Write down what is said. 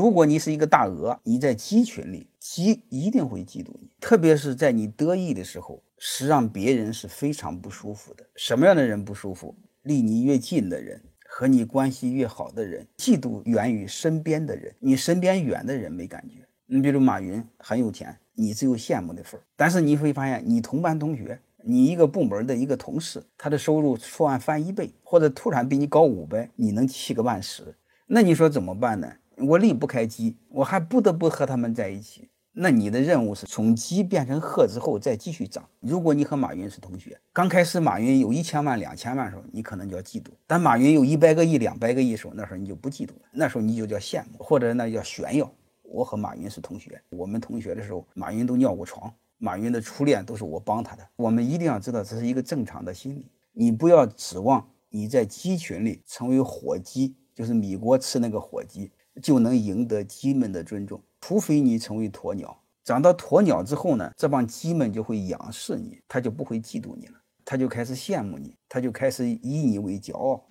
如果你是一个大鹅，你在鸡群里，鸡一定会嫉妒你，特别是在你得意的时候，是让别人是非常不舒服的。什么样的人不舒服？离你越近的人，和你关系越好的人，嫉妒源于身边的人，你身边远的人没感觉。你比如马云很有钱，你只有羡慕的份儿。但是你会发现，你同班同学。你一个部门的一个同事，他的收入突然翻一倍，或者突然比你高五倍，你能气个半死。那你说怎么办呢？我离不开鸡，我还不得不和他们在一起。那你的任务是从鸡变成鹤之后再继续涨。如果你和马云是同学，刚开始马云有一千万、两千万的时候，你可能就要嫉妒；但马云有一百个亿、两百个亿的时候，那时候你就不嫉妒了，那时候你就叫羡慕，或者那叫炫耀。我和马云是同学，我们同学的时候，马云都尿过床。马云的初恋都是我帮他的，我们一定要知道这是一个正常的心理。你不要指望你在鸡群里成为火鸡，就是米国吃那个火鸡，就能赢得鸡们的尊重。除非你成为鸵鸟，长到鸵鸟之后呢，这帮鸡们就会仰视你，他就不会嫉妒你了，他就开始羡慕你，他就开始以你为骄傲。